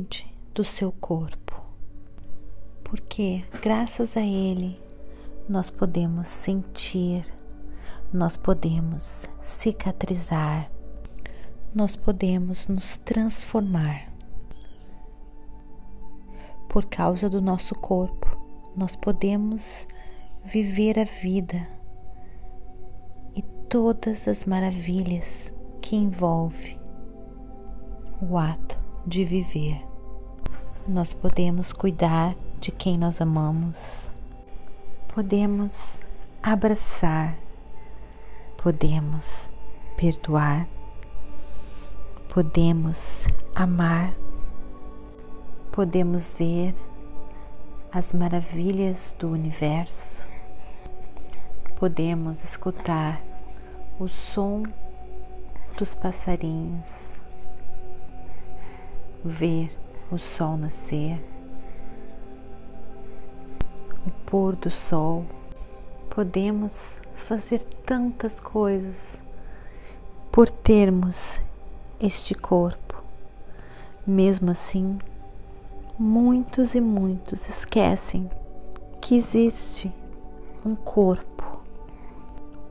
cuide do seu corpo, porque graças a ele nós podemos sentir, nós podemos cicatrizar, nós podemos nos transformar. Por causa do nosso corpo, nós podemos viver a vida e todas as maravilhas que envolve o ato de viver. Nós podemos cuidar de quem nós amamos, podemos abraçar, podemos perdoar, podemos amar, podemos ver as maravilhas do universo, podemos escutar o som dos passarinhos, ver o sol nascer, o pôr do sol. Podemos fazer tantas coisas por termos este corpo. Mesmo assim, muitos e muitos esquecem que existe um corpo.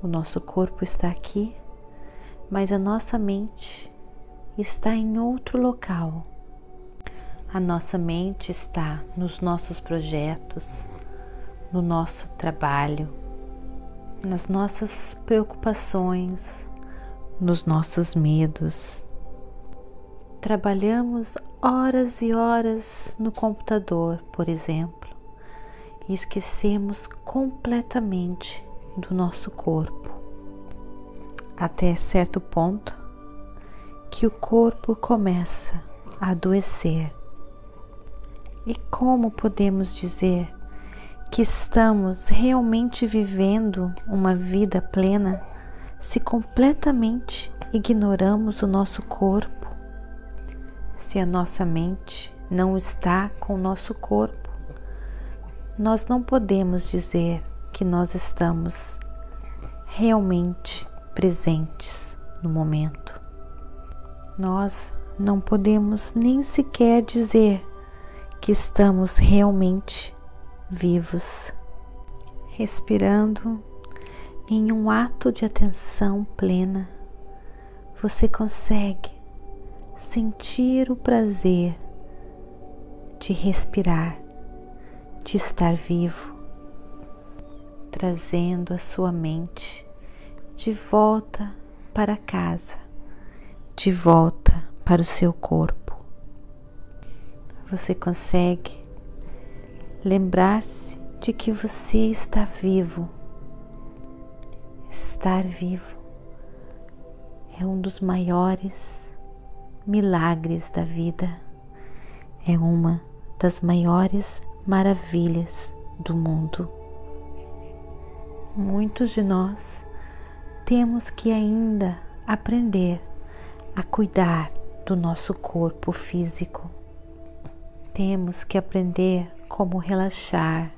O nosso corpo está aqui, mas a nossa mente está em outro local. A nossa mente está nos nossos projetos, no nosso trabalho, nas nossas preocupações, nos nossos medos. Trabalhamos horas e horas no computador, por exemplo, e esquecemos completamente do nosso corpo. Até certo ponto que o corpo começa a adoecer e como podemos dizer que estamos realmente vivendo uma vida plena se completamente ignoramos o nosso corpo? Se a nossa mente não está com o nosso corpo, nós não podemos dizer que nós estamos realmente presentes no momento. Nós não podemos nem sequer dizer que estamos realmente vivos, respirando em um ato de atenção plena, você consegue sentir o prazer de respirar, de estar vivo, trazendo a sua mente de volta para casa, de volta para o seu corpo você consegue lembrar-se de que você está vivo. Estar vivo é um dos maiores milagres da vida, é uma das maiores maravilhas do mundo. Muitos de nós temos que ainda aprender a cuidar do nosso corpo físico temos que aprender como relaxar,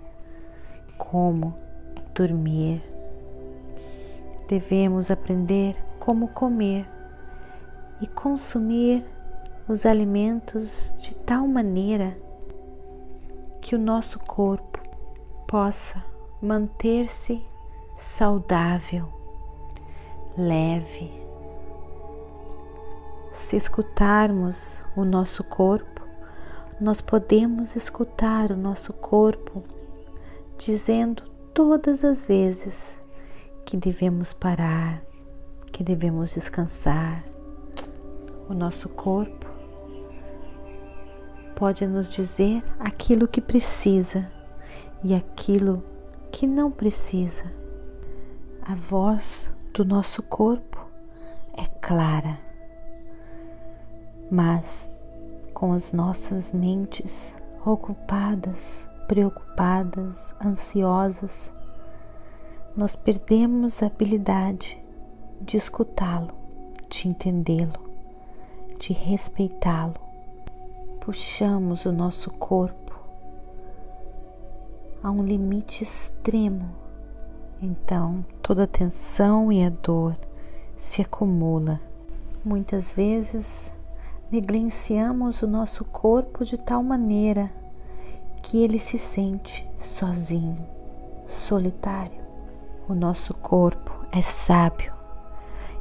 como dormir. Devemos aprender como comer e consumir os alimentos de tal maneira que o nosso corpo possa manter-se saudável, leve. Se escutarmos o nosso corpo, nós podemos escutar o nosso corpo dizendo todas as vezes que devemos parar, que devemos descansar. O nosso corpo pode nos dizer aquilo que precisa e aquilo que não precisa. A voz do nosso corpo é clara, mas com as nossas mentes ocupadas, preocupadas, ansiosas, nós perdemos a habilidade de escutá-lo, de entendê-lo, de respeitá-lo. Puxamos o nosso corpo a um limite extremo, então toda a tensão e a dor se acumula. Muitas vezes negligenciamos o nosso corpo de tal maneira que ele se sente sozinho, solitário. O nosso corpo é sábio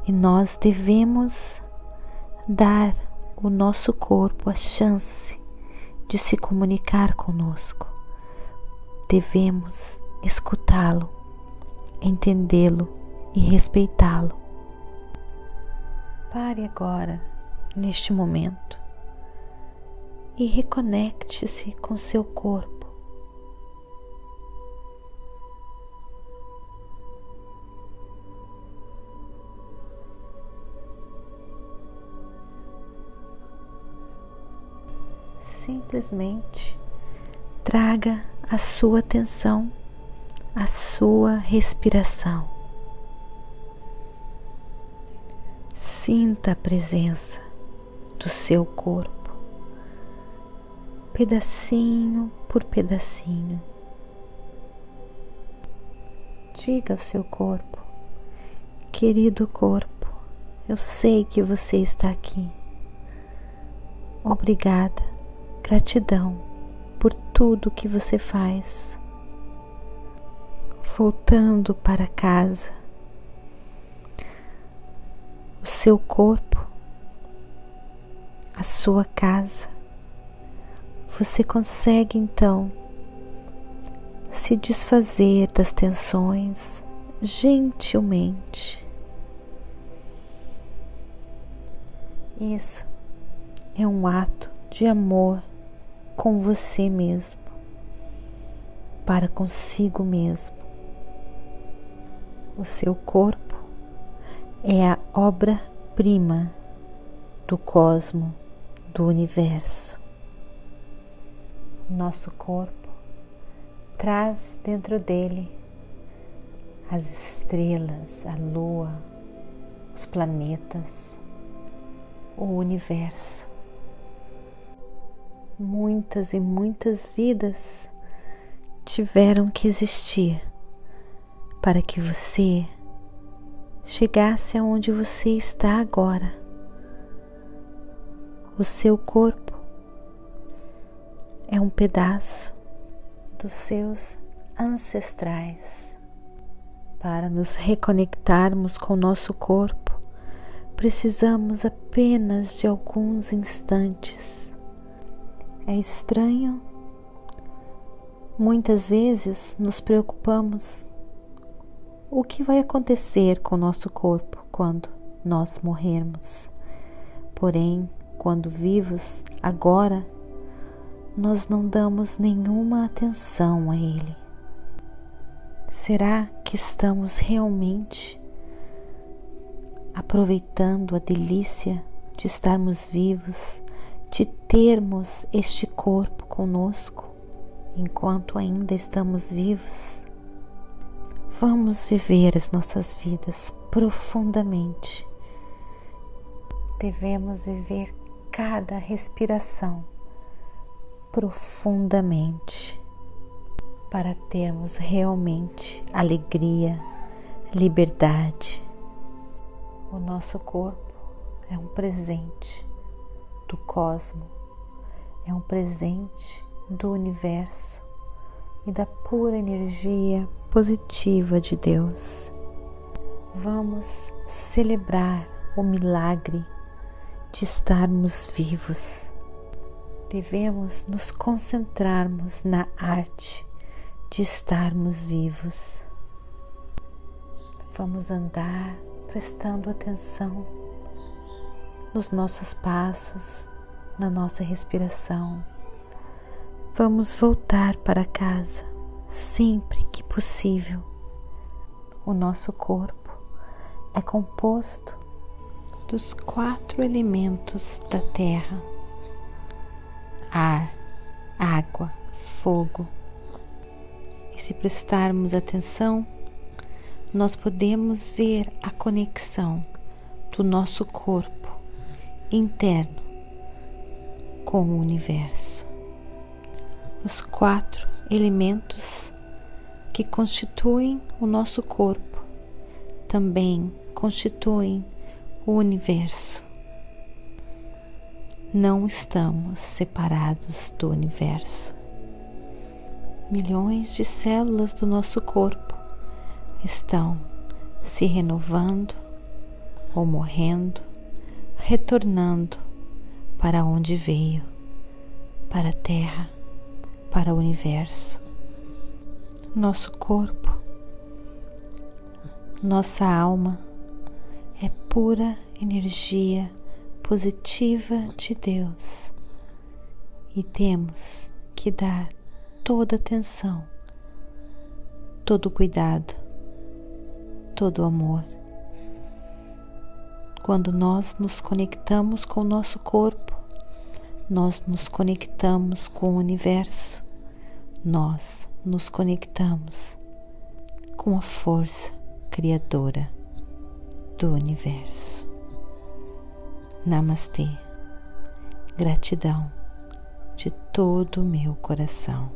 e nós devemos dar o nosso corpo a chance de se comunicar conosco. Devemos escutá-lo, entendê-lo e respeitá-lo. Pare agora, neste momento, e reconecte-se com seu corpo. simplesmente traga a sua atenção à sua respiração. Sinta a presença do seu corpo, pedacinho por pedacinho. Diga ao seu corpo, querido corpo, eu sei que você está aqui. Obrigada Gratidão por tudo que você faz. Voltando para casa, o seu corpo, a sua casa, você consegue então se desfazer das tensões gentilmente. Isso é um ato de amor com você mesmo, para consigo mesmo. O seu corpo é a obra-prima do cosmo, do universo. Nosso corpo traz dentro dele as estrelas, a lua, os planetas, o universo muitas e muitas vidas tiveram que existir para que você chegasse aonde você está agora. O seu corpo é um pedaço dos seus ancestrais. Para nos reconectarmos com o nosso corpo, precisamos apenas de alguns instantes é estranho. Muitas vezes nos preocupamos o que vai acontecer com o nosso corpo quando nós morrermos. Porém, quando vivos agora, nós não damos nenhuma atenção a ele. Será que estamos realmente aproveitando a delícia de estarmos vivos de termos este corpo conosco enquanto ainda estamos vivos. Vamos viver as nossas vidas profundamente. Devemos viver cada respiração profundamente para termos realmente alegria, liberdade. O nosso corpo é um presente do cosmo, é um presente do universo e da pura energia positiva de Deus. Vamos celebrar o milagre de estarmos vivos. Devemos nos concentrarmos na arte de estarmos vivos. Vamos andar prestando atenção nos nossos passos, na nossa respiração. Vamos voltar para casa sempre que possível. O nosso corpo é composto dos quatro elementos da terra: ar, água, fogo. E se prestarmos atenção, nós podemos ver a conexão do nosso corpo interno com o universo. Os quatro elementos que constituem o nosso corpo também constituem o universo. não estamos separados do universo. Milhões de células do nosso corpo estão se renovando ou morrendo, retornando para onde veio, para a Terra, para o universo. Nosso corpo, nossa alma é pura energia positiva de Deus e temos que dar toda atenção, todo cuidado, todo amor. Quando nós nos conectamos com o nosso corpo, nós nos conectamos com o universo, nós nos conectamos com a força criadora do universo. Namastê. Gratidão de todo o meu coração.